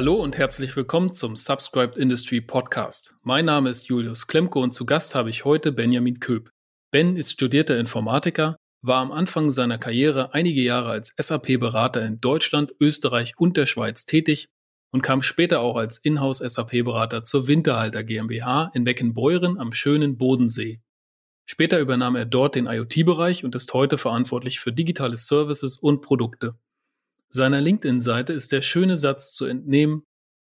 Hallo und herzlich willkommen zum Subscribed Industry Podcast. Mein Name ist Julius Klemko und zu Gast habe ich heute Benjamin Köb. Ben ist studierter Informatiker, war am Anfang seiner Karriere einige Jahre als SAP-Berater in Deutschland, Österreich und der Schweiz tätig und kam später auch als Inhouse-SAP-Berater zur Winterhalter GmbH in Beckenbeuren am schönen Bodensee. Später übernahm er dort den IoT-Bereich und ist heute verantwortlich für digitale Services und Produkte. Seiner LinkedIn-Seite ist der schöne Satz zu entnehmen,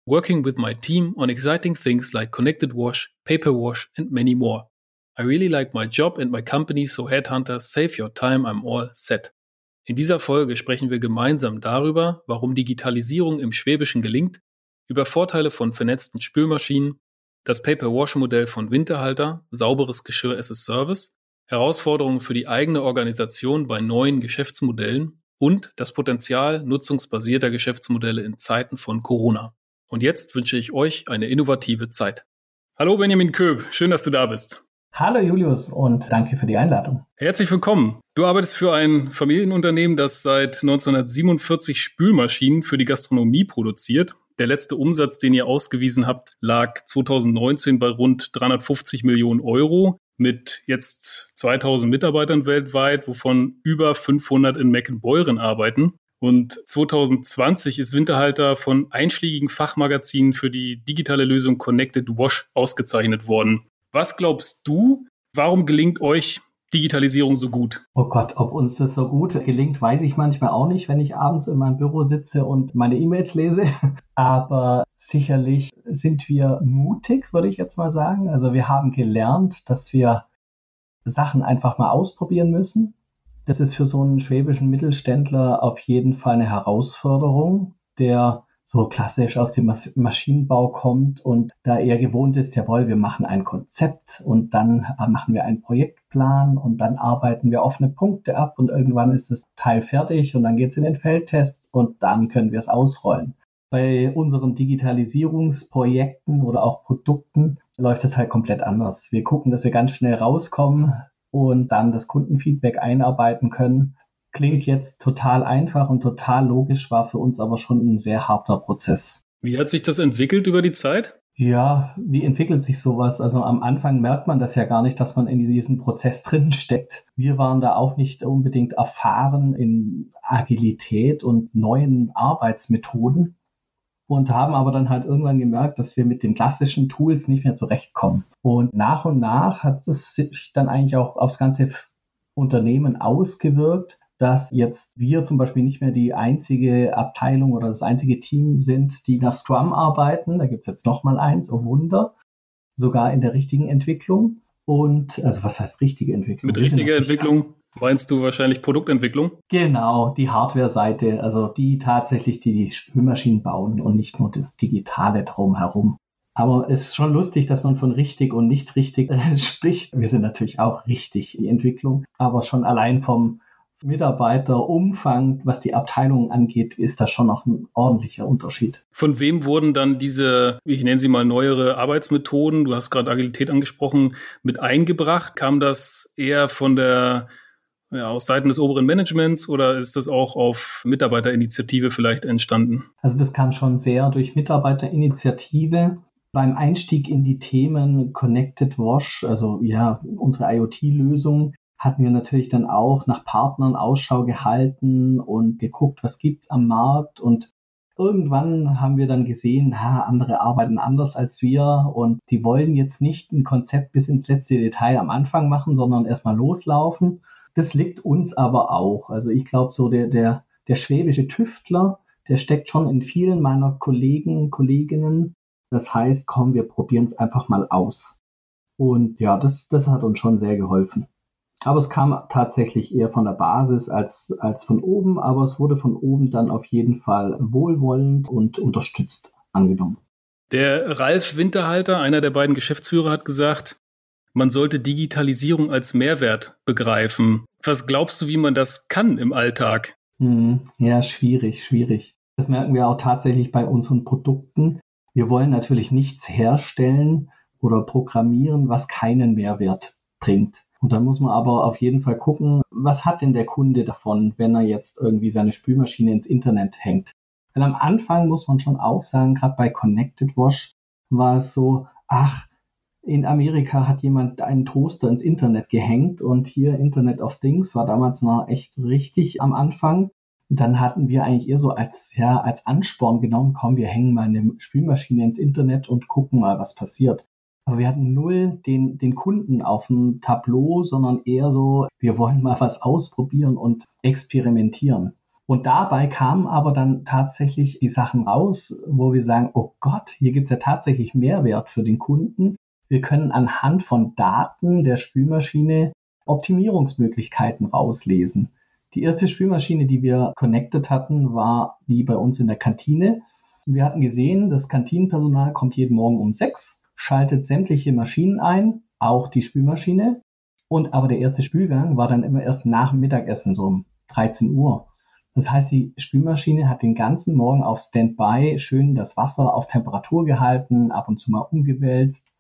Working with my team on exciting things like connected wash, paper wash and many more. I really like my job and my company, so Headhunter, save your time, I'm all set. In dieser Folge sprechen wir gemeinsam darüber, warum Digitalisierung im Schwäbischen gelingt, über Vorteile von vernetzten Spülmaschinen, das Paper-Wash-Modell von Winterhalter, sauberes Geschirr as a Service, Herausforderungen für die eigene Organisation bei neuen Geschäftsmodellen und das Potenzial nutzungsbasierter Geschäftsmodelle in Zeiten von Corona. Und jetzt wünsche ich euch eine innovative Zeit. Hallo Benjamin Köb, schön, dass du da bist. Hallo Julius und danke für die Einladung. Herzlich willkommen. Du arbeitest für ein Familienunternehmen, das seit 1947 Spülmaschinen für die Gastronomie produziert. Der letzte Umsatz, den ihr ausgewiesen habt, lag 2019 bei rund 350 Millionen Euro mit jetzt 2000 Mitarbeitern weltweit, wovon über 500 in Meckenbeuren arbeiten. Und 2020 ist Winterhalter von einschlägigen Fachmagazinen für die digitale Lösung Connected Wash ausgezeichnet worden. Was glaubst du, warum gelingt euch Digitalisierung so gut? Oh Gott, ob uns das so gut gelingt, weiß ich manchmal auch nicht, wenn ich abends in meinem Büro sitze und meine E-Mails lese. Aber sicherlich sind wir mutig, würde ich jetzt mal sagen. Also wir haben gelernt, dass wir Sachen einfach mal ausprobieren müssen. Das ist für so einen schwäbischen Mittelständler auf jeden Fall eine Herausforderung, der so klassisch aus dem Maschinenbau kommt und da eher gewohnt ist, jawohl, wir machen ein Konzept und dann äh, machen wir einen Projektplan und dann arbeiten wir offene Punkte ab und irgendwann ist das Teil fertig und dann geht es in den Feldtest und dann können wir es ausrollen. Bei unseren Digitalisierungsprojekten oder auch Produkten läuft es halt komplett anders. Wir gucken, dass wir ganz schnell rauskommen und dann das Kundenfeedback einarbeiten können klingt jetzt total einfach und total logisch, war für uns aber schon ein sehr harter Prozess. Wie hat sich das entwickelt über die Zeit? Ja, wie entwickelt sich sowas? Also am Anfang merkt man das ja gar nicht, dass man in diesem Prozess drin steckt. Wir waren da auch nicht unbedingt erfahren in Agilität und neuen Arbeitsmethoden und haben aber dann halt irgendwann gemerkt, dass wir mit den klassischen Tools nicht mehr zurechtkommen. Und nach und nach hat es sich dann eigentlich auch aufs ganze Unternehmen ausgewirkt, dass jetzt wir zum Beispiel nicht mehr die einzige Abteilung oder das einzige Team sind, die nach Scrum arbeiten. Da gibt es jetzt nochmal eins, oh Wunder, sogar in der richtigen Entwicklung. Und also was heißt richtige Entwicklung? Mit richtiger Entwicklung meinst du wahrscheinlich Produktentwicklung? Genau, die Hardware-Seite, also die tatsächlich, die die Spülmaschinen bauen und nicht nur das Digitale drumherum. Aber es ist schon lustig, dass man von richtig und nicht richtig äh, spricht. Wir sind natürlich auch richtig, die Entwicklung, aber schon allein vom Mitarbeiterumfang, was die Abteilung angeht, ist da schon noch ein ordentlicher Unterschied. Von wem wurden dann diese, ich nenne sie mal neuere Arbeitsmethoden, du hast gerade Agilität angesprochen, mit eingebracht? Kam das eher von der ja, aus Seiten des oberen Managements oder ist das auch auf Mitarbeiterinitiative vielleicht entstanden? Also das kam schon sehr durch Mitarbeiterinitiative. Beim Einstieg in die Themen Connected Wash, also ja, unsere IoT-Lösung, hatten wir natürlich dann auch nach Partnern Ausschau gehalten und geguckt, was gibt's am Markt und irgendwann haben wir dann gesehen, ha, andere arbeiten anders als wir und die wollen jetzt nicht ein Konzept bis ins letzte Detail am Anfang machen, sondern erstmal loslaufen. Das liegt uns aber auch. Also ich glaube, so der, der, der schwäbische Tüftler, der steckt schon in vielen meiner Kollegen, Kolleginnen. Das heißt, komm, wir probieren es einfach mal aus. Und ja, das, das hat uns schon sehr geholfen. Aber es kam tatsächlich eher von der Basis als, als von oben, aber es wurde von oben dann auf jeden Fall wohlwollend und unterstützt angenommen. Der Ralf Winterhalter, einer der beiden Geschäftsführer, hat gesagt, man sollte Digitalisierung als Mehrwert begreifen. Was glaubst du, wie man das kann im Alltag? Hm, ja, schwierig, schwierig. Das merken wir auch tatsächlich bei unseren Produkten. Wir wollen natürlich nichts herstellen oder programmieren, was keinen Mehrwert bringt. Und dann muss man aber auf jeden Fall gucken, was hat denn der Kunde davon, wenn er jetzt irgendwie seine Spülmaschine ins Internet hängt? Weil am Anfang muss man schon auch sagen, gerade bei Connected Wash war es so, ach, in Amerika hat jemand einen Toaster ins Internet gehängt und hier Internet of Things war damals noch echt richtig am Anfang. Und dann hatten wir eigentlich eher so als, ja, als Ansporn genommen, komm, wir hängen mal eine Spülmaschine ins Internet und gucken mal, was passiert. Aber wir hatten null den, den Kunden auf dem Tableau, sondern eher so, wir wollen mal was ausprobieren und experimentieren. Und dabei kamen aber dann tatsächlich die Sachen raus, wo wir sagen, oh Gott, hier gibt es ja tatsächlich Mehrwert für den Kunden. Wir können anhand von Daten der Spülmaschine Optimierungsmöglichkeiten rauslesen. Die erste Spülmaschine, die wir connected hatten, war die bei uns in der Kantine. wir hatten gesehen, das Kantinenpersonal kommt jeden Morgen um sechs schaltet sämtliche Maschinen ein, auch die Spülmaschine. Und aber der erste Spülgang war dann immer erst nach dem Mittagessen, so um 13 Uhr. Das heißt, die Spülmaschine hat den ganzen Morgen auf Standby schön das Wasser auf Temperatur gehalten, ab und zu mal umgewälzt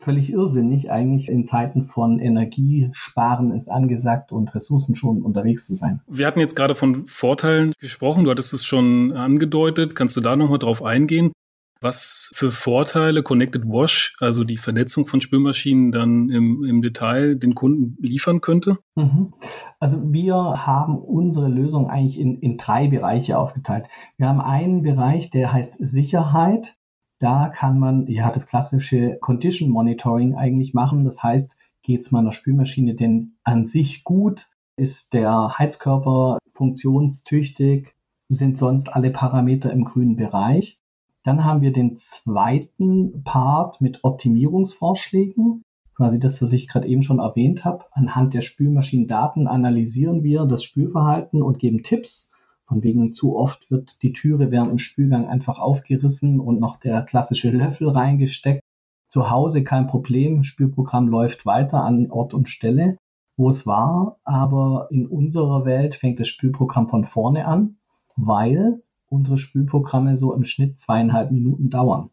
völlig irrsinnig, eigentlich in Zeiten von Energiesparen ist angesagt und Ressourcen schon unterwegs zu sein. Wir hatten jetzt gerade von Vorteilen gesprochen, du hattest es schon angedeutet. Kannst du da nochmal drauf eingehen? Was für Vorteile Connected Wash, also die Vernetzung von Spülmaschinen, dann im, im Detail den Kunden liefern könnte? Mhm. Also wir haben unsere Lösung eigentlich in, in drei Bereiche aufgeteilt. Wir haben einen Bereich, der heißt Sicherheit. Da kann man ja das klassische Condition Monitoring eigentlich machen. Das heißt, geht es meiner Spülmaschine denn an sich gut? Ist der Heizkörper funktionstüchtig? Sind sonst alle Parameter im grünen Bereich? Dann haben wir den zweiten Part mit Optimierungsvorschlägen. Quasi das, was ich gerade eben schon erwähnt habe. Anhand der Spülmaschinendaten analysieren wir das Spülverhalten und geben Tipps von wegen zu oft wird die Türe während dem Spülgang einfach aufgerissen und noch der klassische Löffel reingesteckt. Zu Hause kein Problem, Spülprogramm läuft weiter an Ort und Stelle, wo es war, aber in unserer Welt fängt das Spülprogramm von vorne an, weil unsere Spülprogramme so im Schnitt zweieinhalb Minuten dauern.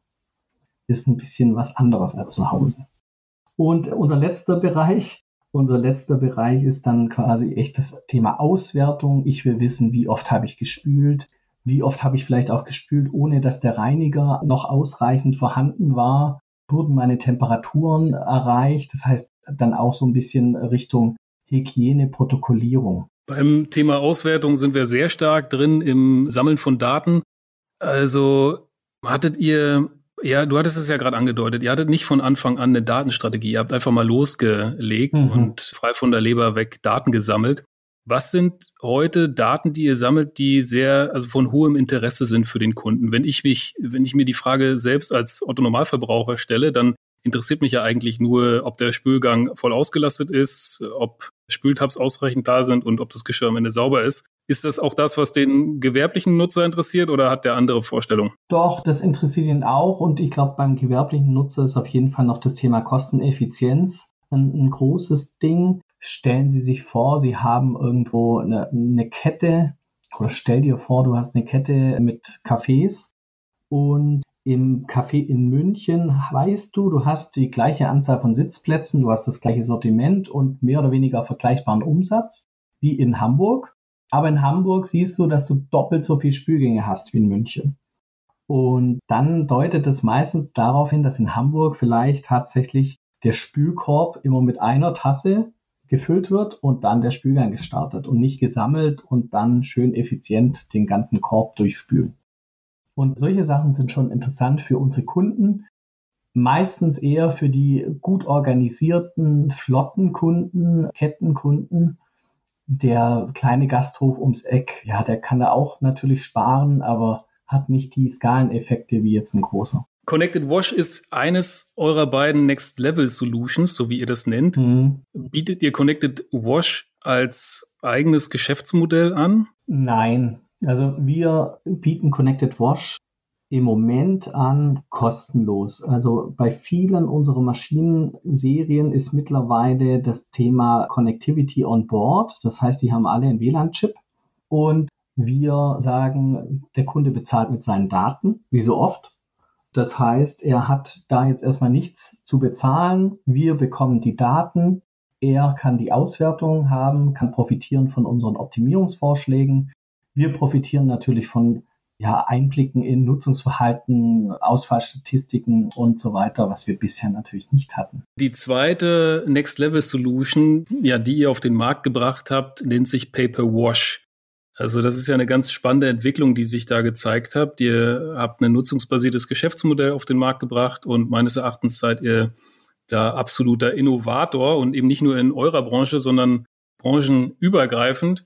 Ist ein bisschen was anderes als zu Hause. Und unser letzter Bereich unser letzter Bereich ist dann quasi echt das Thema Auswertung. Ich will wissen, wie oft habe ich gespült, wie oft habe ich vielleicht auch gespült, ohne dass der Reiniger noch ausreichend vorhanden war. Wurden meine Temperaturen erreicht? Das heißt dann auch so ein bisschen Richtung Hygiene, Protokollierung. Beim Thema Auswertung sind wir sehr stark drin im Sammeln von Daten. Also hattet ihr ja, du hattest es ja gerade angedeutet. Ihr hattet nicht von Anfang an eine Datenstrategie. Ihr habt einfach mal losgelegt mhm. und frei von der Leber weg Daten gesammelt. Was sind heute Daten, die ihr sammelt, die sehr, also von hohem Interesse sind für den Kunden? Wenn ich mich, wenn ich mir die Frage selbst als Otto Normalverbraucher stelle, dann interessiert mich ja eigentlich nur, ob der Spülgang voll ausgelastet ist, ob Spültabs ausreichend da sind und ob das Geschirr am Ende sauber ist. Ist das auch das, was den gewerblichen Nutzer interessiert oder hat der andere Vorstellungen? Doch, das interessiert ihn auch und ich glaube, beim gewerblichen Nutzer ist auf jeden Fall noch das Thema Kosteneffizienz ein, ein großes Ding. Stellen Sie sich vor, Sie haben irgendwo eine, eine Kette oder stell dir vor, du hast eine Kette mit Cafés und im Café in München weißt du, du hast die gleiche Anzahl von Sitzplätzen, du hast das gleiche Sortiment und mehr oder weniger vergleichbaren Umsatz wie in Hamburg. Aber in Hamburg siehst du, dass du doppelt so viel Spülgänge hast wie in München. Und dann deutet es meistens darauf hin, dass in Hamburg vielleicht tatsächlich der Spülkorb immer mit einer Tasse gefüllt wird und dann der Spülgang gestartet und nicht gesammelt und dann schön effizient den ganzen Korb durchspülen. Und solche Sachen sind schon interessant für unsere Kunden. Meistens eher für die gut organisierten, flotten Kunden, Kettenkunden, der kleine Gasthof ums Eck, ja, der kann da auch natürlich sparen, aber hat nicht die Skaleneffekte wie jetzt ein großer. Connected Wash ist eines eurer beiden Next Level Solutions, so wie ihr das nennt. Mhm. Bietet ihr Connected Wash als eigenes Geschäftsmodell an? Nein. Also wir bieten Connected Wash im Moment an kostenlos. Also bei vielen unserer Maschinenserien ist mittlerweile das Thema Connectivity on Board. Das heißt, die haben alle einen WLAN-Chip und wir sagen, der Kunde bezahlt mit seinen Daten, wie so oft. Das heißt, er hat da jetzt erstmal nichts zu bezahlen. Wir bekommen die Daten. Er kann die Auswertung haben, kann profitieren von unseren Optimierungsvorschlägen. Wir profitieren natürlich von ja, Einblicken in Nutzungsverhalten, Ausfallstatistiken und so weiter, was wir bisher natürlich nicht hatten. Die zweite Next Level Solution, ja, die ihr auf den Markt gebracht habt, nennt sich Paper Wash. Also das ist ja eine ganz spannende Entwicklung, die sich da gezeigt hat. Ihr habt ein nutzungsbasiertes Geschäftsmodell auf den Markt gebracht und meines Erachtens seid ihr da absoluter Innovator und eben nicht nur in eurer Branche, sondern branchenübergreifend.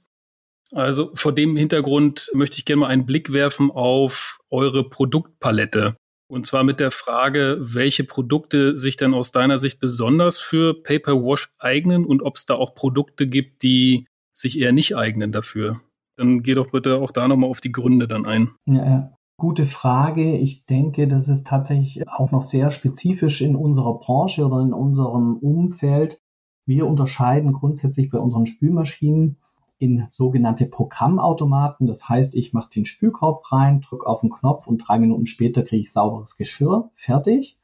Also vor dem Hintergrund möchte ich gerne mal einen Blick werfen auf eure Produktpalette. Und zwar mit der Frage, welche Produkte sich dann aus deiner Sicht besonders für Paper Wash eignen und ob es da auch Produkte gibt, die sich eher nicht eignen dafür. Dann geh doch bitte auch da nochmal auf die Gründe dann ein. Ja. Gute Frage. Ich denke, das ist tatsächlich auch noch sehr spezifisch in unserer Branche oder in unserem Umfeld. Wir unterscheiden grundsätzlich bei unseren Spülmaschinen in sogenannte Programmautomaten. Das heißt, ich mache den Spülkorb rein, drücke auf den Knopf und drei Minuten später kriege ich sauberes Geschirr. Fertig.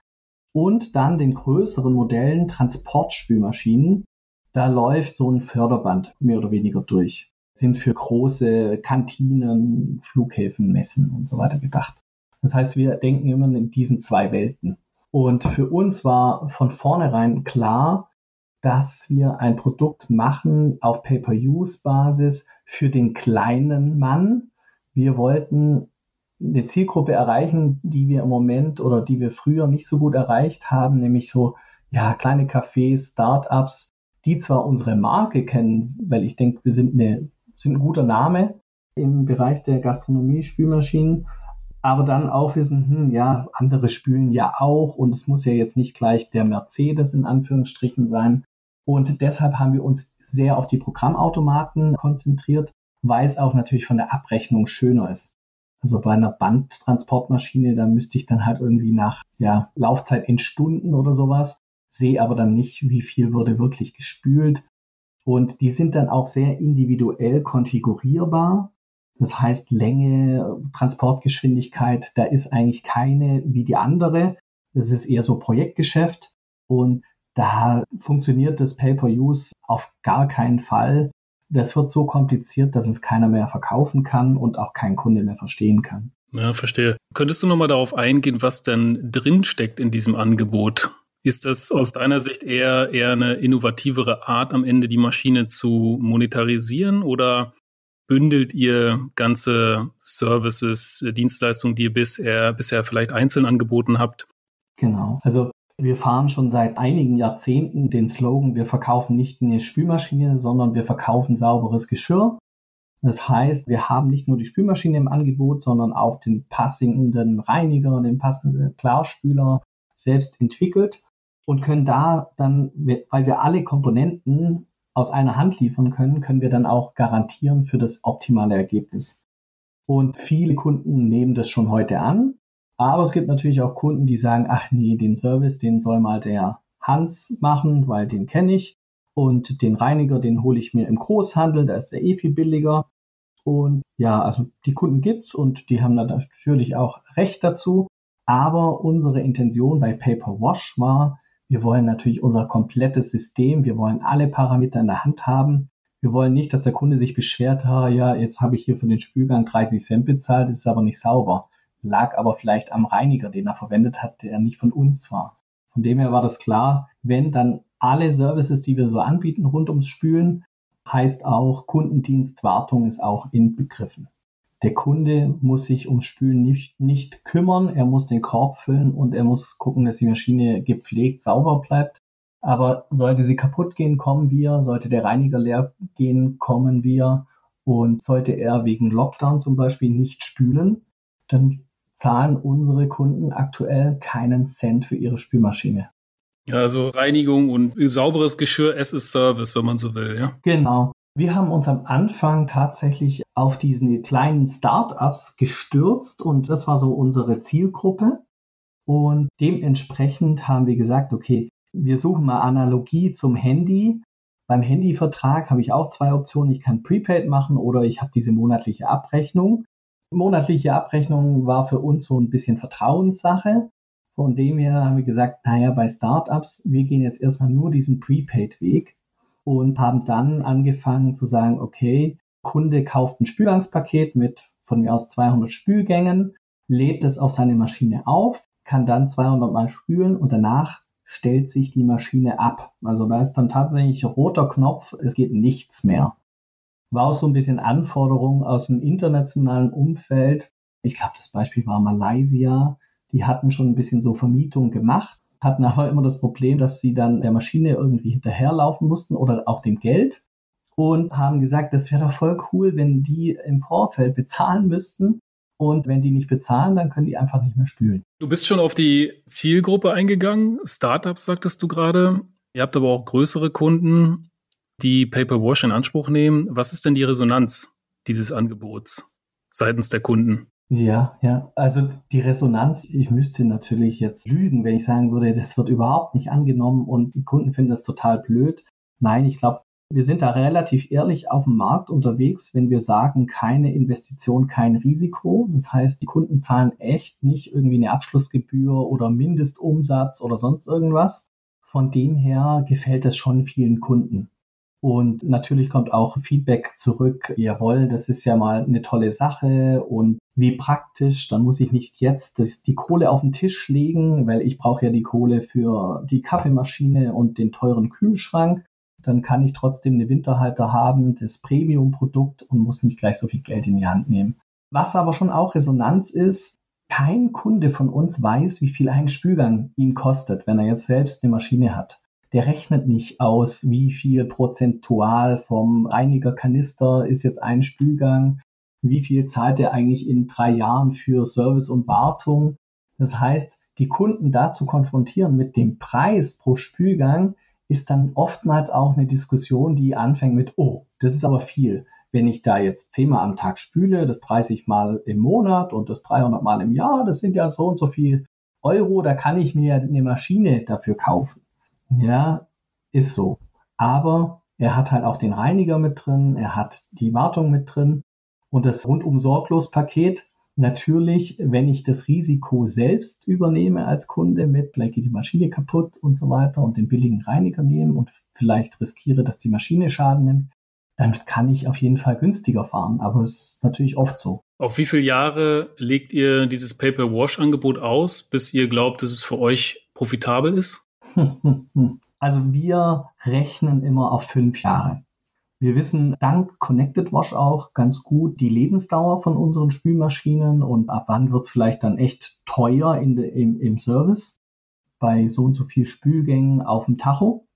Und dann den größeren Modellen Transportspülmaschinen. Da läuft so ein Förderband mehr oder weniger durch. Sind für große Kantinen, Flughäfen, Messen und so weiter gedacht. Das heißt, wir denken immer in diesen zwei Welten. Und für uns war von vornherein klar, dass wir ein Produkt machen auf Pay-per-Use-Basis für den kleinen Mann. Wir wollten eine Zielgruppe erreichen, die wir im Moment oder die wir früher nicht so gut erreicht haben, nämlich so ja kleine Cafés, Startups, die zwar unsere Marke kennen, weil ich denke, wir sind eine sind ein guter Name im Bereich der Gastronomie, Spülmaschinen, aber dann auch wissen, hm, ja, andere spülen ja auch und es muss ja jetzt nicht gleich der Mercedes in Anführungsstrichen sein, und deshalb haben wir uns sehr auf die Programmautomaten konzentriert, weil es auch natürlich von der Abrechnung schöner ist. Also bei einer Bandtransportmaschine, da müsste ich dann halt irgendwie nach ja, Laufzeit in Stunden oder sowas, sehe aber dann nicht, wie viel wurde wirklich gespült. Und die sind dann auch sehr individuell konfigurierbar. Das heißt, Länge, Transportgeschwindigkeit, da ist eigentlich keine wie die andere. Das ist eher so Projektgeschäft. Und da funktioniert das Pay-per-Use auf gar keinen Fall. Das wird so kompliziert, dass es keiner mehr verkaufen kann und auch kein Kunde mehr verstehen kann. Ja, verstehe. Könntest du nochmal darauf eingehen, was denn drinsteckt in diesem Angebot? Ist das aus deiner Sicht eher, eher eine innovativere Art, am Ende die Maschine zu monetarisieren oder bündelt ihr ganze Services, Dienstleistungen, die ihr bisher, bisher vielleicht einzeln angeboten habt? Genau. Also wir fahren schon seit einigen Jahrzehnten den Slogan, wir verkaufen nicht eine Spülmaschine, sondern wir verkaufen sauberes Geschirr. Das heißt, wir haben nicht nur die Spülmaschine im Angebot, sondern auch den passenden Reiniger, den passenden Klarspüler selbst entwickelt und können da dann, weil wir alle Komponenten aus einer Hand liefern können, können wir dann auch garantieren für das optimale Ergebnis. Und viele Kunden nehmen das schon heute an aber es gibt natürlich auch Kunden, die sagen, ach nee, den Service, den soll mal der Hans machen, weil den kenne ich. Und den Reiniger, den hole ich mir im Großhandel, da ist der eh viel billiger. Und ja, also die Kunden gibt's und die haben natürlich auch Recht dazu. Aber unsere Intention bei Paper Wash war, wir wollen natürlich unser komplettes System, wir wollen alle Parameter in der Hand haben. Wir wollen nicht, dass der Kunde sich beschwert, ja, jetzt habe ich hier für den Spülgang 30 Cent bezahlt, das ist aber nicht sauber lag aber vielleicht am Reiniger, den er verwendet hat, der nicht von uns war. Von dem her war das klar, wenn dann alle Services, die wir so anbieten rund ums Spülen, heißt auch Kundendienst, Wartung ist auch inbegriffen. Der Kunde muss sich ums Spülen nicht, nicht kümmern, er muss den Korb füllen und er muss gucken, dass die Maschine gepflegt, sauber bleibt. Aber sollte sie kaputt gehen, kommen wir. Sollte der Reiniger leer gehen, kommen wir. Und sollte er wegen Lockdown zum Beispiel nicht spülen, dann zahlen unsere Kunden aktuell keinen Cent für ihre Spülmaschine. Ja, also Reinigung und sauberes Geschirr as a Service, wenn man so will, ja. Genau. Wir haben uns am Anfang tatsächlich auf diesen kleinen Startups gestürzt und das war so unsere Zielgruppe. Und dementsprechend haben wir gesagt, okay, wir suchen mal Analogie zum Handy. Beim Handyvertrag habe ich auch zwei Optionen. Ich kann Prepaid machen oder ich habe diese monatliche Abrechnung. Monatliche Abrechnung war für uns so ein bisschen Vertrauenssache. Von dem her haben wir gesagt, naja, bei Startups, wir gehen jetzt erstmal nur diesen Prepaid-Weg und haben dann angefangen zu sagen, okay, Kunde kauft ein Spülgangspaket mit von mir aus 200 Spülgängen, lädt es auf seine Maschine auf, kann dann 200 Mal spülen und danach stellt sich die Maschine ab. Also da ist dann tatsächlich roter Knopf, es geht nichts mehr. War auch so ein bisschen Anforderung aus dem internationalen Umfeld. Ich glaube, das Beispiel war Malaysia. Die hatten schon ein bisschen so Vermietung gemacht, hatten aber immer das Problem, dass sie dann der Maschine irgendwie hinterherlaufen mussten oder auch dem Geld und haben gesagt, das wäre doch voll cool, wenn die im Vorfeld bezahlen müssten und wenn die nicht bezahlen, dann können die einfach nicht mehr spülen. Du bist schon auf die Zielgruppe eingegangen. Startups sagtest du gerade. Ihr habt aber auch größere Kunden, die Paper Wash in Anspruch nehmen. Was ist denn die Resonanz dieses Angebots seitens der Kunden? Ja, ja. Also die Resonanz, ich müsste natürlich jetzt lügen, wenn ich sagen würde, das wird überhaupt nicht angenommen und die Kunden finden das total blöd. Nein, ich glaube, wir sind da relativ ehrlich auf dem Markt unterwegs, wenn wir sagen, keine Investition, kein Risiko. Das heißt, die Kunden zahlen echt nicht irgendwie eine Abschlussgebühr oder Mindestumsatz oder sonst irgendwas. Von dem her gefällt es schon vielen Kunden. Und natürlich kommt auch Feedback zurück, jawohl, das ist ja mal eine tolle Sache und wie praktisch, dann muss ich nicht jetzt das, die Kohle auf den Tisch legen, weil ich brauche ja die Kohle für die Kaffeemaschine und den teuren Kühlschrank dann kann ich trotzdem eine Winterhalter haben, das Premium-Produkt und muss nicht gleich so viel Geld in die Hand nehmen. Was aber schon auch Resonanz ist, kein Kunde von uns weiß, wie viel ein Spülgang ihn kostet, wenn er jetzt selbst eine Maschine hat. Der rechnet nicht aus, wie viel prozentual vom Reinigerkanister ist jetzt ein Spülgang, wie viel zahlt er eigentlich in drei Jahren für Service und Wartung. Das heißt, die Kunden dazu konfrontieren mit dem Preis pro Spülgang, ist dann oftmals auch eine Diskussion, die anfängt mit, oh, das ist aber viel. Wenn ich da jetzt zehnmal am Tag spüle, das 30 Mal im Monat und das 300 Mal im Jahr, das sind ja so und so viel Euro, da kann ich mir eine Maschine dafür kaufen. Ja, ist so. Aber er hat halt auch den Reiniger mit drin, er hat die Wartung mit drin und das rundum sorglos Paket Natürlich, wenn ich das Risiko selbst übernehme als Kunde mit, vielleicht geht die Maschine kaputt und so weiter und den billigen Reiniger nehme und vielleicht riskiere, dass die Maschine Schaden nimmt, damit kann ich auf jeden Fall günstiger fahren. Aber es ist natürlich oft so. Auf wie viele Jahre legt ihr dieses Paper-Wash-Angebot aus, bis ihr glaubt, dass es für euch profitabel ist? Also wir rechnen immer auf fünf Jahre. Wir wissen dank Connected Wash auch ganz gut die Lebensdauer von unseren Spülmaschinen und ab wann wird es vielleicht dann echt teuer in de, im, im Service bei so und so viel Spülgängen auf dem Tacho.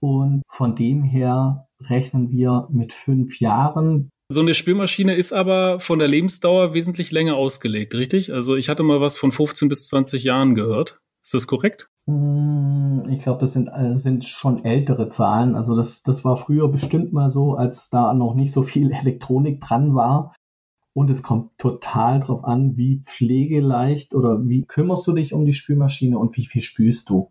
Und von dem her rechnen wir mit fünf Jahren. So eine Spülmaschine ist aber von der Lebensdauer wesentlich länger ausgelegt, richtig? Also ich hatte mal was von 15 bis 20 Jahren gehört. Ist das korrekt? Hm, ich glaube, das sind, äh, sind schon ältere Zahlen. Also das, das war früher bestimmt mal so, als da noch nicht so viel Elektronik dran war. Und es kommt total drauf an, wie pflegeleicht oder wie kümmerst du dich um die Spülmaschine und wie viel spülst du.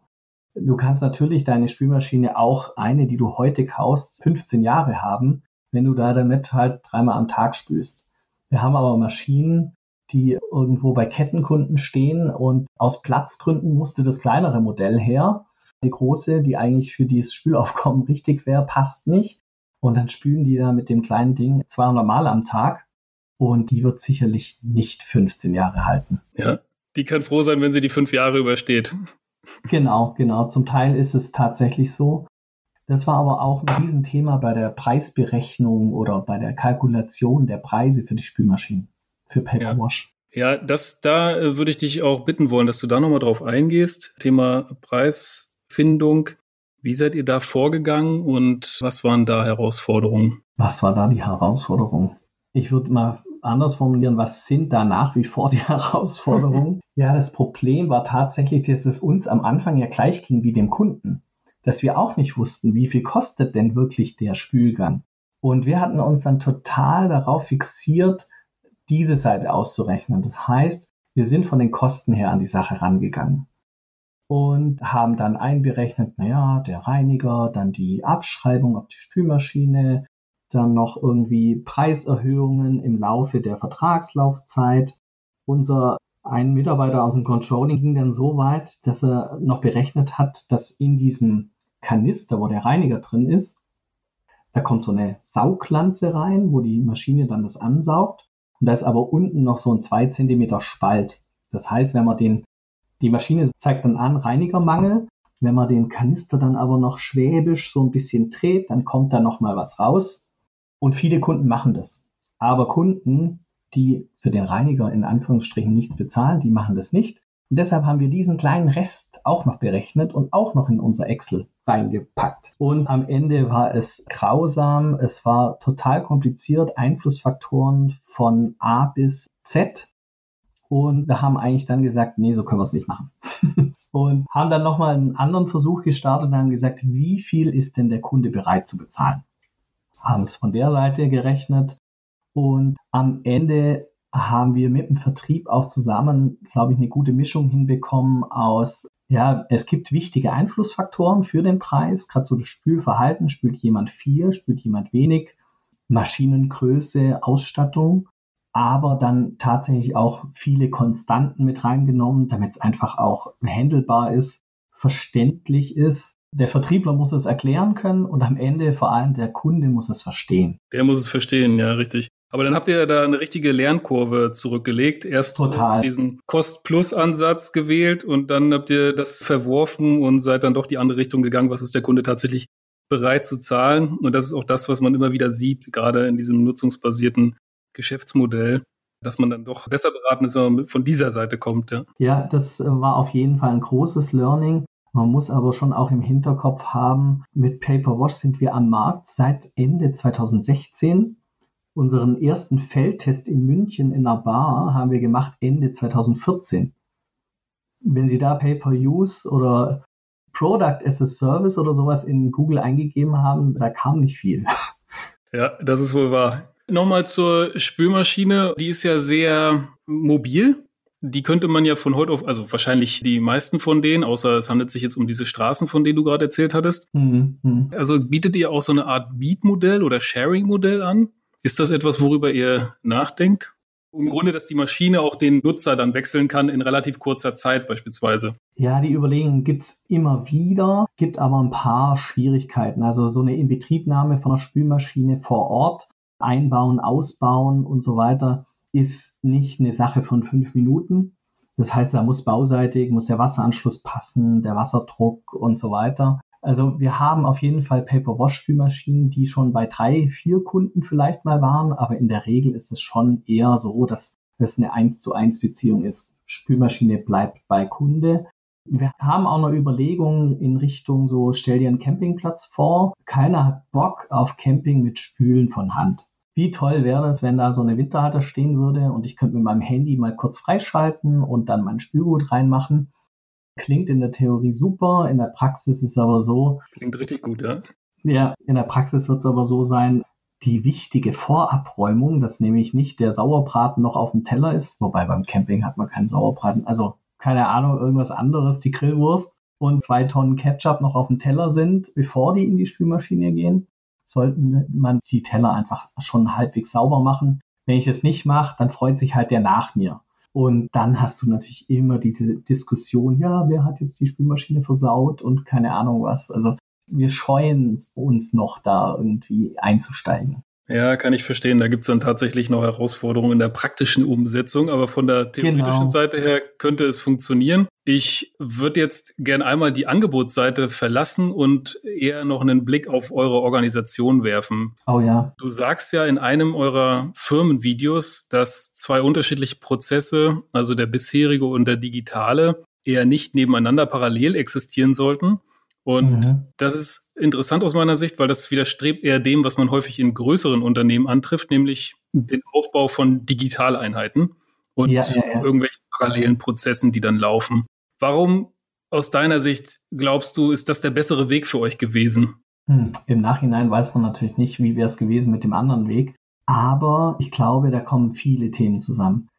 Du kannst natürlich deine Spülmaschine auch eine, die du heute kaufst, 15 Jahre haben, wenn du da damit halt dreimal am Tag spülst. Wir haben aber Maschinen, die irgendwo bei Kettenkunden stehen und aus Platzgründen musste das kleinere Modell her. Die große, die eigentlich für dieses Spülaufkommen richtig wäre, passt nicht. Und dann spülen die da mit dem kleinen Ding 200 Mal am Tag und die wird sicherlich nicht 15 Jahre halten. Ja, die kann froh sein, wenn sie die fünf Jahre übersteht. Genau, genau. Zum Teil ist es tatsächlich so. Das war aber auch ein Riesenthema bei der Preisberechnung oder bei der Kalkulation der Preise für die Spülmaschinen für Paperwash. Ja. ja, das, da äh, würde ich dich auch bitten wollen, dass du da nochmal drauf eingehst. Thema Preisfindung. Wie seid ihr da vorgegangen und was waren da Herausforderungen? Was war da die Herausforderung? Ich würde mal anders formulieren, was sind da nach wie vor die Herausforderungen? ja, das Problem war tatsächlich, dass es uns am Anfang ja gleich ging wie dem Kunden, dass wir auch nicht wussten, wie viel kostet denn wirklich der Spülgang. Und wir hatten uns dann total darauf fixiert, diese Seite auszurechnen. Das heißt, wir sind von den Kosten her an die Sache rangegangen und haben dann einberechnet, naja, der Reiniger, dann die Abschreibung auf die Spülmaschine, dann noch irgendwie Preiserhöhungen im Laufe der Vertragslaufzeit. Unser ein Mitarbeiter aus dem Controlling ging dann so weit, dass er noch berechnet hat, dass in diesem Kanister, wo der Reiniger drin ist, da kommt so eine Sauglanze rein, wo die Maschine dann das ansaugt. Und da ist aber unten noch so ein zwei Zentimeter Spalt. Das heißt, wenn man den, die Maschine zeigt dann an, Reinigermangel. Wenn man den Kanister dann aber noch schwäbisch so ein bisschen dreht, dann kommt da noch mal was raus. Und viele Kunden machen das. Aber Kunden, die für den Reiniger in Anführungsstrichen nichts bezahlen, die machen das nicht. Und deshalb haben wir diesen kleinen Rest auch noch berechnet und auch noch in unser Excel reingepackt. Und am Ende war es grausam, es war total kompliziert, Einflussfaktoren von A bis Z. Und wir haben eigentlich dann gesagt, nee, so können wir es nicht machen. und haben dann nochmal einen anderen Versuch gestartet und haben gesagt, wie viel ist denn der Kunde bereit zu bezahlen? Haben es von der Seite gerechnet und am Ende haben wir mit dem Vertrieb auch zusammen, glaube ich, eine gute Mischung hinbekommen aus, ja, es gibt wichtige Einflussfaktoren für den Preis, gerade so das Spülverhalten, spült jemand viel, spült jemand wenig, Maschinengröße, Ausstattung, aber dann tatsächlich auch viele Konstanten mit reingenommen, damit es einfach auch handelbar ist, verständlich ist. Der Vertriebler muss es erklären können und am Ende vor allem der Kunde muss es verstehen. Der muss es verstehen, ja, richtig. Aber dann habt ihr da eine richtige Lernkurve zurückgelegt. Erst Total. diesen Cost-Plus-Ansatz gewählt und dann habt ihr das verworfen und seid dann doch die andere Richtung gegangen. Was ist der Kunde tatsächlich bereit zu zahlen? Und das ist auch das, was man immer wieder sieht, gerade in diesem nutzungsbasierten Geschäftsmodell, dass man dann doch besser beraten ist, wenn man von dieser Seite kommt. Ja, ja das war auf jeden Fall ein großes Learning. Man muss aber schon auch im Hinterkopf haben, mit Paper Wash sind wir am Markt seit Ende 2016 Unseren ersten Feldtest in München in einer Bar haben wir gemacht Ende 2014. Wenn Sie da Pay-per-Use oder Product as a Service oder sowas in Google eingegeben haben, da kam nicht viel. Ja, das ist wohl wahr. Nochmal zur Spülmaschine. Die ist ja sehr mobil. Die könnte man ja von heute auf, also wahrscheinlich die meisten von denen, außer es handelt sich jetzt um diese Straßen, von denen du gerade erzählt hattest. Mhm. mhm. Also bietet ihr auch so eine Art Beat-Modell oder Sharing-Modell an? Ist das etwas, worüber ihr nachdenkt? Im Grunde, dass die Maschine auch den Nutzer dann wechseln kann in relativ kurzer Zeit beispielsweise. Ja, die Überlegungen gibt es immer wieder, gibt aber ein paar Schwierigkeiten. Also so eine Inbetriebnahme von einer Spülmaschine vor Ort, einbauen, ausbauen und so weiter, ist nicht eine Sache von fünf Minuten. Das heißt, da muss bauseitig, muss der Wasseranschluss passen, der Wasserdruck und so weiter. Also wir haben auf jeden Fall Paper-Wash-Spülmaschinen, die schon bei drei, vier Kunden vielleicht mal waren, aber in der Regel ist es schon eher so, dass es eine 1 zu 1 Beziehung ist. Spülmaschine bleibt bei Kunde. Wir haben auch noch Überlegungen in Richtung so, stell dir einen Campingplatz vor. Keiner hat Bock auf Camping mit Spülen von Hand. Wie toll wäre es, wenn da so eine Winterhalter stehen würde und ich könnte mit meinem Handy mal kurz freischalten und dann mein Spülgut reinmachen. Klingt in der Theorie super, in der Praxis ist es aber so. Klingt richtig gut, ja. Ja, in der Praxis wird es aber so sein, die wichtige Vorabräumung, dass nämlich nicht der Sauerbraten noch auf dem Teller ist, wobei beim Camping hat man keinen Sauerbraten, also keine Ahnung, irgendwas anderes, die Grillwurst und zwei Tonnen Ketchup noch auf dem Teller sind, bevor die in die Spülmaschine gehen, sollten man die Teller einfach schon halbwegs sauber machen. Wenn ich das nicht mache, dann freut sich halt der nach mir. Und dann hast du natürlich immer diese Diskussion, ja, wer hat jetzt die Spülmaschine versaut und keine Ahnung was. Also wir scheuen uns noch da irgendwie einzusteigen. Ja, kann ich verstehen. Da gibt es dann tatsächlich noch Herausforderungen in der praktischen Umsetzung, aber von der theoretischen genau. Seite her könnte es funktionieren. Ich würde jetzt gern einmal die Angebotsseite verlassen und eher noch einen Blick auf eure Organisation werfen. Oh ja. Du sagst ja in einem eurer Firmenvideos, dass zwei unterschiedliche Prozesse, also der bisherige und der digitale, eher nicht nebeneinander parallel existieren sollten. Und mhm. das ist interessant aus meiner Sicht, weil das widerstrebt eher dem, was man häufig in größeren Unternehmen antrifft, nämlich den Aufbau von Digitaleinheiten und ja, ja, ja. irgendwelchen parallelen Prozessen, die dann laufen. Warum aus deiner Sicht glaubst du, ist das der bessere Weg für euch gewesen? Hm. Im Nachhinein weiß man natürlich nicht, wie wäre es gewesen mit dem anderen Weg. Aber ich glaube, da kommen viele Themen zusammen.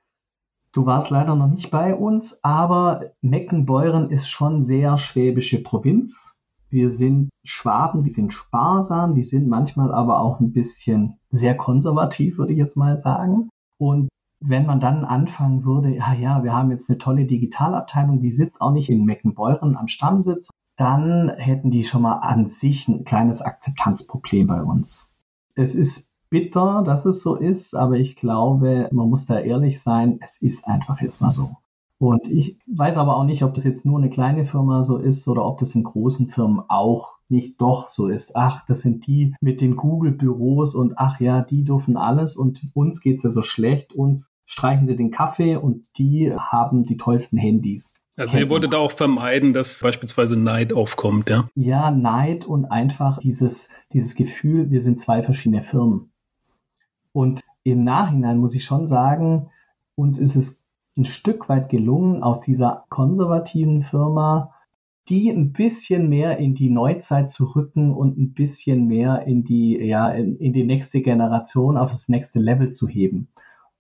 Du warst leider noch nicht bei uns, aber Meckenbeuren ist schon sehr schwäbische Provinz. Wir sind Schwaben, die sind sparsam, die sind manchmal aber auch ein bisschen sehr konservativ, würde ich jetzt mal sagen. Und wenn man dann anfangen würde, ja, ja, wir haben jetzt eine tolle Digitalabteilung, die sitzt auch nicht in Meckenbeuren am Stammsitz, dann hätten die schon mal an sich ein kleines Akzeptanzproblem bei uns. Es ist bitter, dass es so ist, aber ich glaube, man muss da ehrlich sein, es ist einfach jetzt mal so. Und ich weiß aber auch nicht, ob das jetzt nur eine kleine Firma so ist oder ob das in großen Firmen auch nicht doch so ist. Ach, das sind die mit den Google-Büros und ach ja, die dürfen alles und uns geht's ja so schlecht, uns streichen sie den Kaffee und die haben die tollsten Handys. Also ihr wolltet da auch vermeiden, dass beispielsweise Neid aufkommt, ja? Ja, Neid und einfach dieses, dieses Gefühl, wir sind zwei verschiedene Firmen. Und im Nachhinein muss ich schon sagen, uns ist es ein Stück weit gelungen, aus dieser konservativen Firma die ein bisschen mehr in die Neuzeit zu rücken und ein bisschen mehr in die, ja, in, in die nächste Generation, auf das nächste Level zu heben.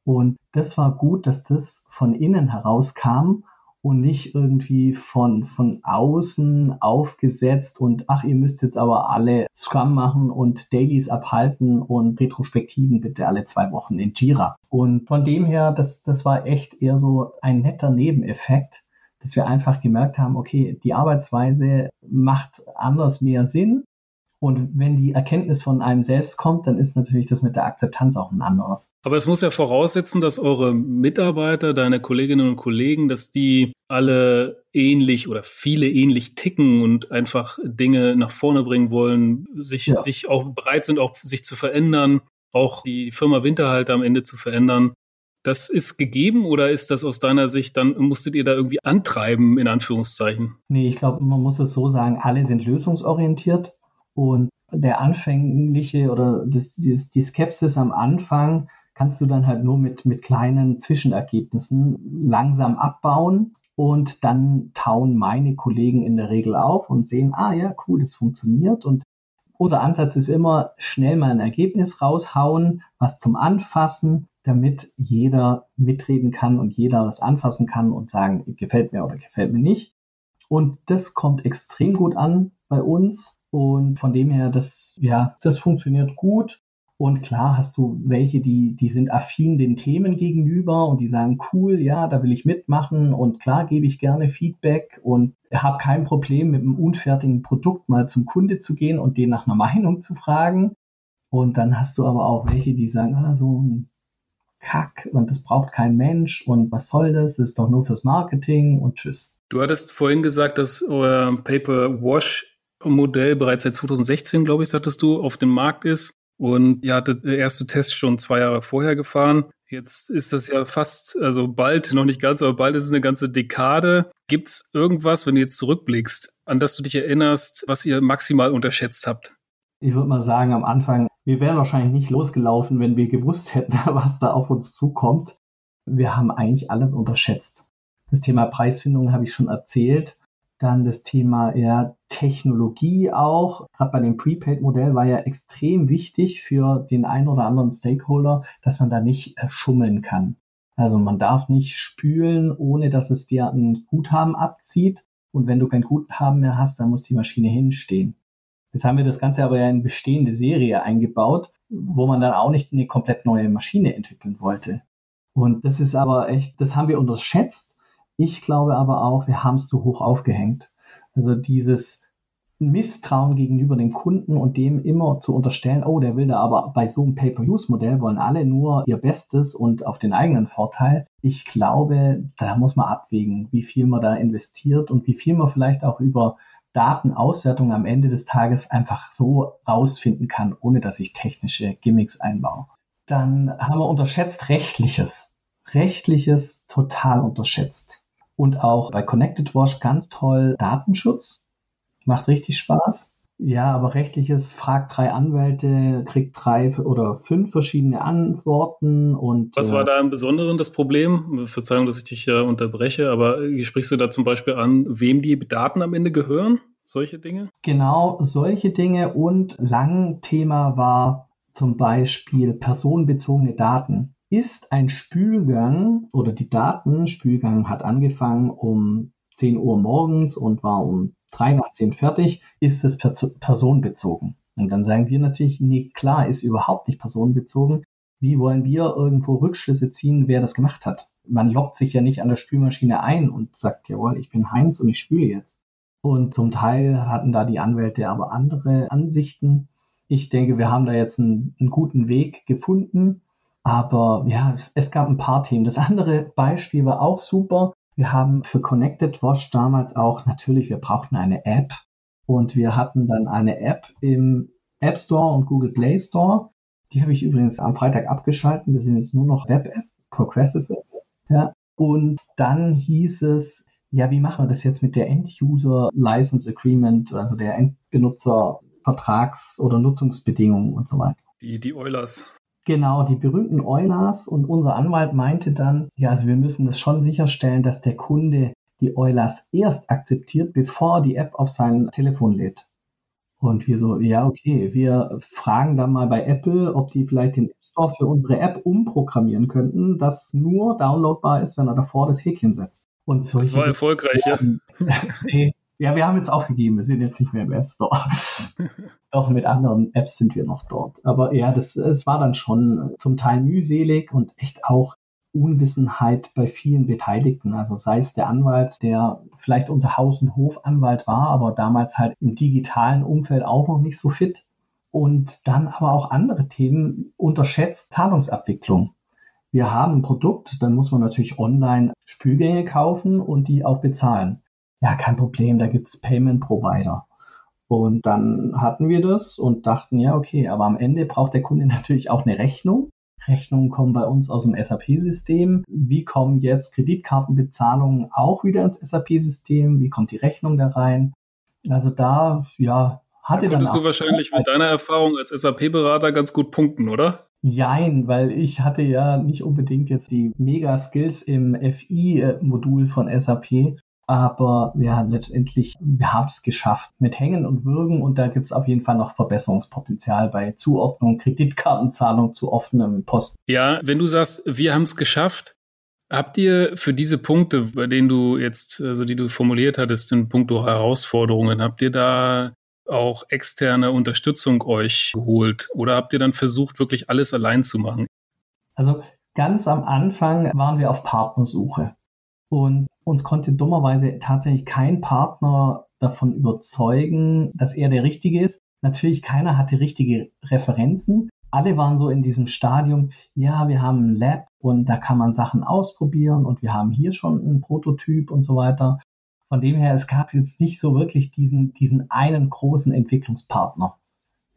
Und das war gut, dass das von innen herauskam und nicht irgendwie von, von außen aufgesetzt und ach, ihr müsst jetzt aber alle Scrum machen und Dailies abhalten und Retrospektiven bitte alle zwei Wochen in Jira. Und von dem her, das, das war echt eher so ein netter Nebeneffekt, dass wir einfach gemerkt haben, okay, die Arbeitsweise macht anders mehr Sinn und wenn die Erkenntnis von einem selbst kommt, dann ist natürlich das mit der Akzeptanz auch ein anderes. Aber es muss ja voraussetzen, dass eure Mitarbeiter, deine Kolleginnen und Kollegen, dass die alle ähnlich oder viele ähnlich ticken und einfach Dinge nach vorne bringen wollen, sich, ja. sich auch bereit sind, auch sich zu verändern, auch die Firma Winterhalter am Ende zu verändern. Das ist gegeben oder ist das aus deiner Sicht, dann musstet ihr da irgendwie antreiben, in Anführungszeichen? Nee, ich glaube, man muss es so sagen, alle sind lösungsorientiert und der anfängliche oder das, die, die Skepsis am Anfang kannst du dann halt nur mit, mit kleinen Zwischenergebnissen langsam abbauen. Und dann tauen meine Kollegen in der Regel auf und sehen, ah ja, cool, das funktioniert. Und unser Ansatz ist immer, schnell mal ein Ergebnis raushauen, was zum Anfassen, damit jeder mitreden kann und jeder das anfassen kann und sagen, gefällt mir oder gefällt mir nicht. Und das kommt extrem gut an bei uns. Und von dem her, das, ja, das funktioniert gut. Und klar hast du welche, die, die sind affin den Themen gegenüber und die sagen, cool, ja, da will ich mitmachen und klar gebe ich gerne Feedback und habe kein Problem mit einem unfertigen Produkt mal zum Kunde zu gehen und den nach einer Meinung zu fragen. Und dann hast du aber auch welche, die sagen, ah, so ein Kack und das braucht kein Mensch und was soll das? Das ist doch nur fürs Marketing und tschüss. Du hattest vorhin gesagt, dass euer Paper Wash Modell bereits seit 2016, glaube ich, sagtest du, auf dem Markt ist. Und ihr hattet der erste Test schon zwei Jahre vorher gefahren. Jetzt ist das ja fast, also bald, noch nicht ganz, aber bald ist es eine ganze Dekade. Gibt es irgendwas, wenn du jetzt zurückblickst, an das du dich erinnerst, was ihr maximal unterschätzt habt? Ich würde mal sagen, am Anfang, wir wären wahrscheinlich nicht losgelaufen, wenn wir gewusst hätten, was da auf uns zukommt. Wir haben eigentlich alles unterschätzt. Das Thema Preisfindung habe ich schon erzählt. Dann das Thema ja, Technologie auch. Gerade bei dem Prepaid-Modell war ja extrem wichtig für den einen oder anderen Stakeholder, dass man da nicht äh, schummeln kann. Also man darf nicht spülen, ohne dass es dir ein Guthaben abzieht. Und wenn du kein Guthaben mehr hast, dann muss die Maschine hinstehen. Jetzt haben wir das Ganze aber ja in bestehende Serie eingebaut, wo man dann auch nicht eine komplett neue Maschine entwickeln wollte. Und das ist aber echt, das haben wir unterschätzt ich glaube aber auch, wir haben es zu hoch aufgehängt. Also dieses Misstrauen gegenüber dem Kunden und dem immer zu unterstellen, oh, der will da aber bei so einem Pay-per-Use-Modell wollen alle nur ihr Bestes und auf den eigenen Vorteil. Ich glaube, da muss man abwägen, wie viel man da investiert und wie viel man vielleicht auch über Datenauswertung am Ende des Tages einfach so rausfinden kann, ohne dass ich technische Gimmicks einbaue. Dann haben wir unterschätzt Rechtliches. Rechtliches total unterschätzt. Und auch bei Connected Wash ganz toll Datenschutz. Macht richtig Spaß. Ja, aber rechtliches fragt drei Anwälte, kriegt drei oder fünf verschiedene Antworten und. Was war äh, da im Besonderen das Problem? Verzeihung, dass ich dich ja unterbreche, aber wie sprichst du da zum Beispiel an, wem die Daten am Ende gehören? Solche Dinge? Genau, solche Dinge und lang Thema war zum Beispiel personenbezogene Daten ist ein Spülgang oder die Datenspülgang hat angefangen um 10 Uhr morgens und war um 3 nach 10 fertig, ist es personenbezogen. Und dann sagen wir natürlich, nee, klar, ist überhaupt nicht personenbezogen. Wie wollen wir irgendwo Rückschlüsse ziehen, wer das gemacht hat? Man lockt sich ja nicht an der Spülmaschine ein und sagt, jawohl, ich bin Heinz und ich spüle jetzt. Und zum Teil hatten da die Anwälte aber andere Ansichten. Ich denke, wir haben da jetzt einen, einen guten Weg gefunden. Aber ja, es, es, gab ein paar Themen. Das andere Beispiel war auch super. Wir haben für Connected Wash damals auch, natürlich, wir brauchten eine App. Und wir hatten dann eine App im App Store und Google Play Store. Die habe ich übrigens am Freitag abgeschalten. Wir sind jetzt nur noch Web-App, Progressive Web. Ja. Und dann hieß es, ja, wie machen wir das jetzt mit der End-User License Agreement, also der Endbenutzer Vertrags- oder Nutzungsbedingungen und so weiter. Die, die Eulers. Genau, die berühmten Eulers. Und unser Anwalt meinte dann, ja, also wir müssen das schon sicherstellen, dass der Kunde die Eulers erst akzeptiert, bevor die App auf sein Telefon lädt. Und wir so, ja, okay, wir fragen dann mal bei Apple, ob die vielleicht den App Store für unsere App umprogrammieren könnten, dass nur downloadbar ist, wenn er davor das Häkchen setzt. Und das war erfolgreich, ja. nee, ja, wir haben jetzt aufgegeben, wir sind jetzt nicht mehr im App Store. Doch mit anderen Apps sind wir noch dort. Aber ja, das, es war dann schon zum Teil mühselig und echt auch Unwissenheit bei vielen Beteiligten. Also sei es der Anwalt, der vielleicht unser Haus- und Hofanwalt war, aber damals halt im digitalen Umfeld auch noch nicht so fit. Und dann aber auch andere Themen unterschätzt Zahlungsabwicklung wir haben ein Produkt, dann muss man natürlich online Spülgänge kaufen und die auch bezahlen. Ja, kein Problem, da gibt's Payment Provider. Und dann hatten wir das und dachten, ja, okay, aber am Ende braucht der Kunde natürlich auch eine Rechnung. Rechnungen kommen bei uns aus dem SAP-System. Wie kommen jetzt Kreditkartenbezahlungen auch wieder ins SAP-System? Wie kommt die Rechnung da rein? Also da, ja, hatte da dann. Konntest du wahrscheinlich mit deiner Erfahrung als SAP-Berater ganz gut punkten, oder? Jein, weil ich hatte ja nicht unbedingt jetzt die Mega-Skills im FI-Modul von SAP, aber ja, letztendlich, wir haben es geschafft mit Hängen und Würgen und da gibt es auf jeden Fall noch Verbesserungspotenzial bei Zuordnung, Kreditkartenzahlung zu offenem Post. Ja, wenn du sagst, wir haben es geschafft, Habt ihr für diese Punkte, bei denen du jetzt, also die du formuliert hattest, in puncto Herausforderungen, habt ihr da auch externe Unterstützung euch geholt oder habt ihr dann versucht, wirklich alles allein zu machen? Also ganz am Anfang waren wir auf Partnersuche und uns konnte dummerweise tatsächlich kein Partner davon überzeugen, dass er der Richtige ist. Natürlich keiner hatte richtige Referenzen. Alle waren so in diesem Stadium, ja, wir haben ein Lab und da kann man Sachen ausprobieren und wir haben hier schon einen Prototyp und so weiter. Von dem her, es gab jetzt nicht so wirklich diesen, diesen einen großen Entwicklungspartner.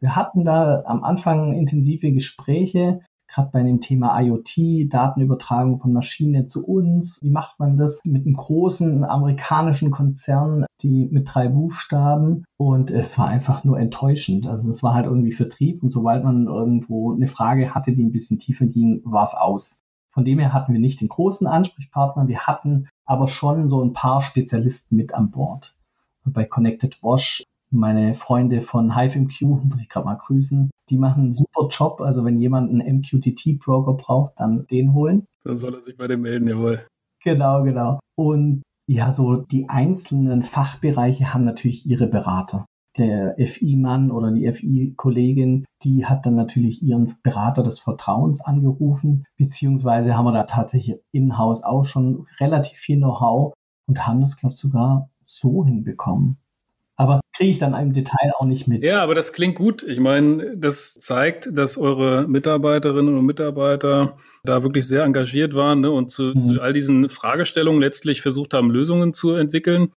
Wir hatten da am Anfang intensive Gespräche, gerade bei dem Thema IoT, Datenübertragung von Maschine zu uns. Wie macht man das mit einem großen amerikanischen Konzern, die mit drei Buchstaben? Und es war einfach nur enttäuschend. Also es war halt irgendwie Vertrieb und sobald man irgendwo eine Frage hatte, die ein bisschen tiefer ging, war es aus. Von dem her hatten wir nicht den großen Ansprechpartner, wir hatten aber schon so ein paar Spezialisten mit an Bord. Bei Connected Wash, meine Freunde von HiveMQ, muss ich gerade mal grüßen, die machen einen super Job. Also wenn jemand einen MQTT-Broker braucht, dann den holen. Dann soll er sich bei dem melden, jawohl. Genau, genau. Und ja, so die einzelnen Fachbereiche haben natürlich ihre Berater der FI-Mann oder die FI-Kollegin, die hat dann natürlich ihren Berater des Vertrauens angerufen, beziehungsweise haben wir da tatsächlich in-house auch schon relativ viel Know-how und haben das, glaube ich, sogar so hinbekommen. Kriege ich dann im Detail auch nicht mit. Ja, aber das klingt gut. Ich meine, das zeigt, dass eure Mitarbeiterinnen und Mitarbeiter da wirklich sehr engagiert waren ne, und zu, mhm. zu all diesen Fragestellungen letztlich versucht haben, Lösungen zu entwickeln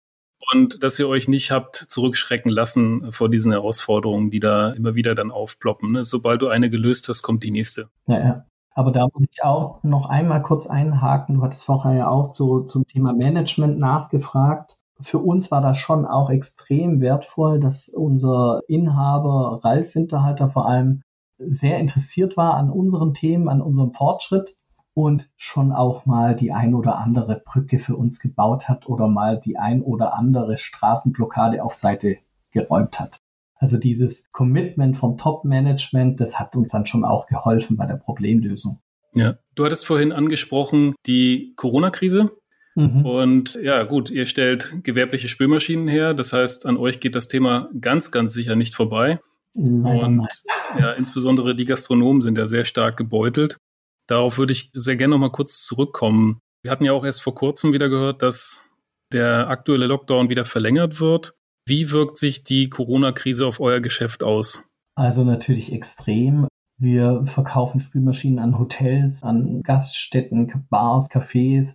und dass ihr euch nicht habt zurückschrecken lassen vor diesen Herausforderungen, die da immer wieder dann aufploppen. Ne? Sobald du eine gelöst hast, kommt die nächste. Ja, ja. Aber da muss ich auch noch einmal kurz einhaken. Du hattest vorher ja auch so zum Thema Management nachgefragt. Für uns war das schon auch extrem wertvoll, dass unser Inhaber Ralf Winterhalter vor allem sehr interessiert war an unseren Themen, an unserem Fortschritt und schon auch mal die ein oder andere Brücke für uns gebaut hat oder mal die ein oder andere Straßenblockade auf Seite geräumt hat. Also dieses Commitment vom Top-Management, das hat uns dann schon auch geholfen bei der Problemlösung. Ja, du hattest vorhin angesprochen die Corona-Krise. Mhm. Und ja, gut, ihr stellt gewerbliche Spülmaschinen her. Das heißt, an euch geht das Thema ganz, ganz sicher nicht vorbei. Leider und ja, insbesondere die Gastronomen sind ja sehr stark gebeutelt. Darauf würde ich sehr gerne noch mal kurz zurückkommen. Wir hatten ja auch erst vor kurzem wieder gehört, dass der aktuelle Lockdown wieder verlängert wird. Wie wirkt sich die Corona-Krise auf euer Geschäft aus? Also natürlich extrem. Wir verkaufen Spülmaschinen an Hotels, an Gaststätten, Bars, Cafés.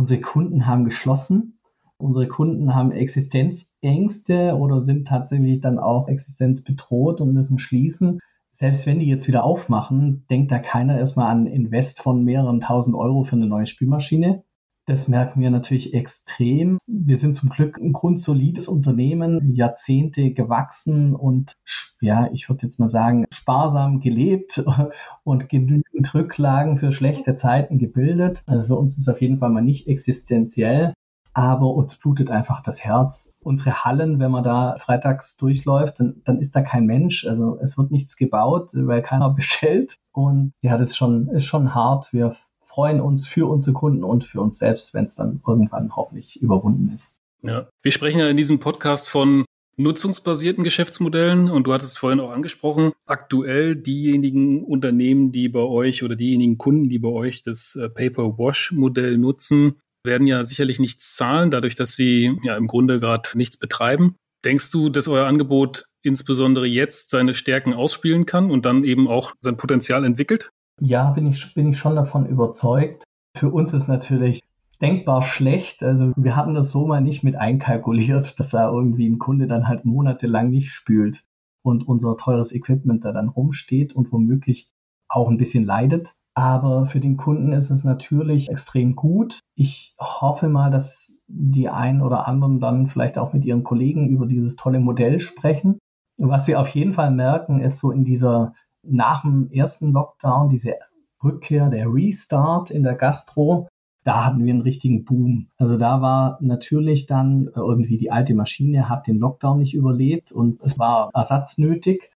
Unsere Kunden haben geschlossen. Unsere Kunden haben Existenzängste oder sind tatsächlich dann auch existenzbedroht und müssen schließen. Selbst wenn die jetzt wieder aufmachen, denkt da keiner erstmal an Invest von mehreren tausend Euro für eine neue Spülmaschine. Das merken wir natürlich extrem. Wir sind zum Glück ein grundsolides Unternehmen, Jahrzehnte gewachsen und ja, ich würde jetzt mal sagen, sparsam gelebt und genügend Rücklagen für schlechte Zeiten gebildet. Also für uns ist es auf jeden Fall mal nicht existenziell aber uns blutet einfach das Herz. Unsere Hallen, wenn man da freitags durchläuft, dann, dann ist da kein Mensch. Also es wird nichts gebaut, weil keiner bestellt. Und ja, das ist schon, ist schon hart. Wir freuen uns für unsere Kunden und für uns selbst, wenn es dann irgendwann hoffentlich überwunden ist. Ja, wir sprechen ja in diesem Podcast von nutzungsbasierten Geschäftsmodellen und du hattest es vorhin auch angesprochen, aktuell diejenigen Unternehmen, die bei euch oder diejenigen Kunden, die bei euch das äh, Paper-Wash-Modell nutzen, werden ja sicherlich nichts zahlen, dadurch, dass sie ja im Grunde gerade nichts betreiben. Denkst du, dass euer Angebot insbesondere jetzt seine Stärken ausspielen kann und dann eben auch sein Potenzial entwickelt? Ja, bin ich, bin ich schon davon überzeugt. Für uns ist natürlich denkbar schlecht. Also wir hatten das so mal nicht mit einkalkuliert, dass da irgendwie ein Kunde dann halt monatelang nicht spült und unser teures Equipment da dann rumsteht und womöglich auch ein bisschen leidet. Aber für den Kunden ist es natürlich extrem gut. Ich hoffe mal, dass die einen oder anderen dann vielleicht auch mit ihren Kollegen über dieses tolle Modell sprechen. Was wir auf jeden Fall merken, ist so in dieser nach dem ersten Lockdown, diese Rückkehr, der Restart in der Gastro, da hatten wir einen richtigen Boom. Also da war natürlich dann irgendwie die alte Maschine hat den Lockdown nicht überlebt und es war Ersatz nötig.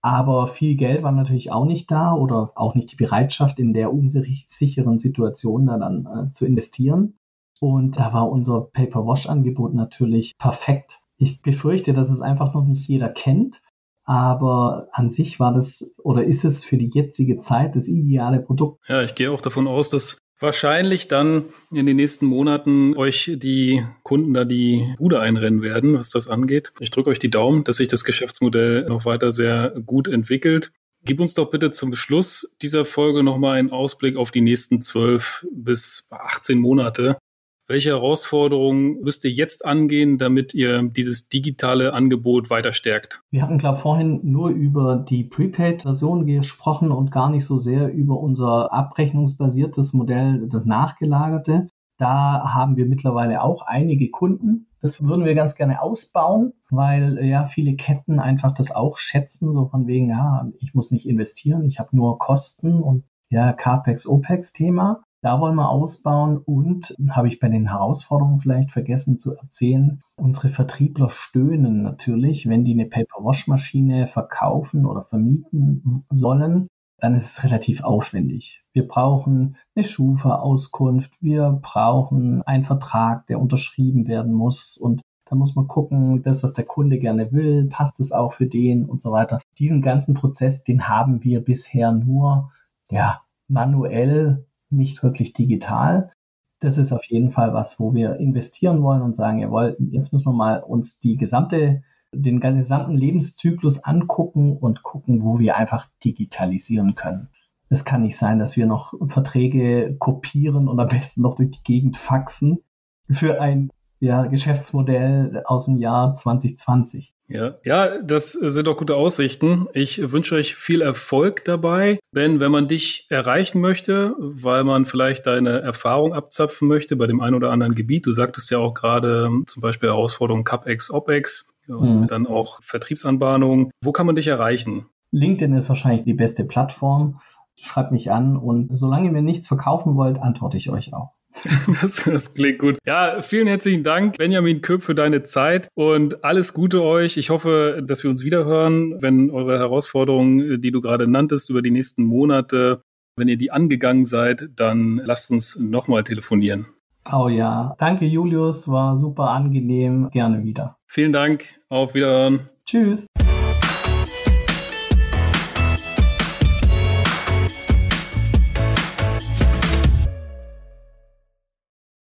Aber viel Geld war natürlich auch nicht da oder auch nicht die Bereitschaft, in der unsicheren Situation da dann äh, zu investieren. Und da war unser Paper-Wash-Angebot natürlich perfekt. Ich befürchte, dass es einfach noch nicht jeder kennt. Aber an sich war das oder ist es für die jetzige Zeit das ideale Produkt. Ja, ich gehe auch davon aus, dass wahrscheinlich dann in den nächsten Monaten euch die Kunden da die Bude einrennen werden, was das angeht. Ich drücke euch die Daumen, dass sich das Geschäftsmodell noch weiter sehr gut entwickelt. Gib uns doch bitte zum Schluss dieser Folge nochmal einen Ausblick auf die nächsten 12 bis 18 Monate. Welche Herausforderungen müsst ihr jetzt angehen, damit ihr dieses digitale Angebot weiter stärkt? Wir hatten, glaube ich, vorhin nur über die Prepaid-Version gesprochen und gar nicht so sehr über unser abrechnungsbasiertes Modell, das nachgelagerte. Da haben wir mittlerweile auch einige Kunden. Das würden wir ganz gerne ausbauen, weil ja viele Ketten einfach das auch schätzen, so von wegen, ja, ich muss nicht investieren, ich habe nur Kosten und ja, CAPEX, OPEX-Thema. Da wollen wir ausbauen und habe ich bei den Herausforderungen vielleicht vergessen zu erzählen, unsere Vertriebler stöhnen natürlich, wenn die eine Paper-Wash-Maschine verkaufen oder vermieten sollen, dann ist es relativ aufwendig. Wir brauchen eine Schufa-Auskunft, wir brauchen einen Vertrag, der unterschrieben werden muss und da muss man gucken, das, was der Kunde gerne will, passt es auch für den und so weiter. Diesen ganzen Prozess, den haben wir bisher nur, ja, manuell nicht wirklich digital. Das ist auf jeden Fall was, wo wir investieren wollen und sagen, jawohl, jetzt müssen wir mal uns die gesamte, den gesamten Lebenszyklus angucken und gucken, wo wir einfach digitalisieren können. Es kann nicht sein, dass wir noch Verträge kopieren und am besten noch durch die Gegend faxen für ein ja, Geschäftsmodell aus dem Jahr 2020. Ja, ja, das sind doch gute Aussichten. Ich wünsche euch viel Erfolg dabei. Ben, wenn man dich erreichen möchte, weil man vielleicht deine Erfahrung abzapfen möchte bei dem einen oder anderen Gebiet, du sagtest ja auch gerade zum Beispiel Herausforderungen CapEx, OpEx und mhm. dann auch Vertriebsanbahnungen. Wo kann man dich erreichen? LinkedIn ist wahrscheinlich die beste Plattform. Schreibt mich an und solange ihr mir nichts verkaufen wollt, antworte ich euch auch. Das, das, klingt gut. Ja, vielen herzlichen Dank, Benjamin Köp, für deine Zeit und alles Gute euch. Ich hoffe, dass wir uns wiederhören, wenn eure Herausforderungen, die du gerade nanntest, über die nächsten Monate, wenn ihr die angegangen seid, dann lasst uns nochmal telefonieren. Oh ja, danke Julius, war super angenehm, gerne wieder. Vielen Dank, auf Wiederhören. Tschüss.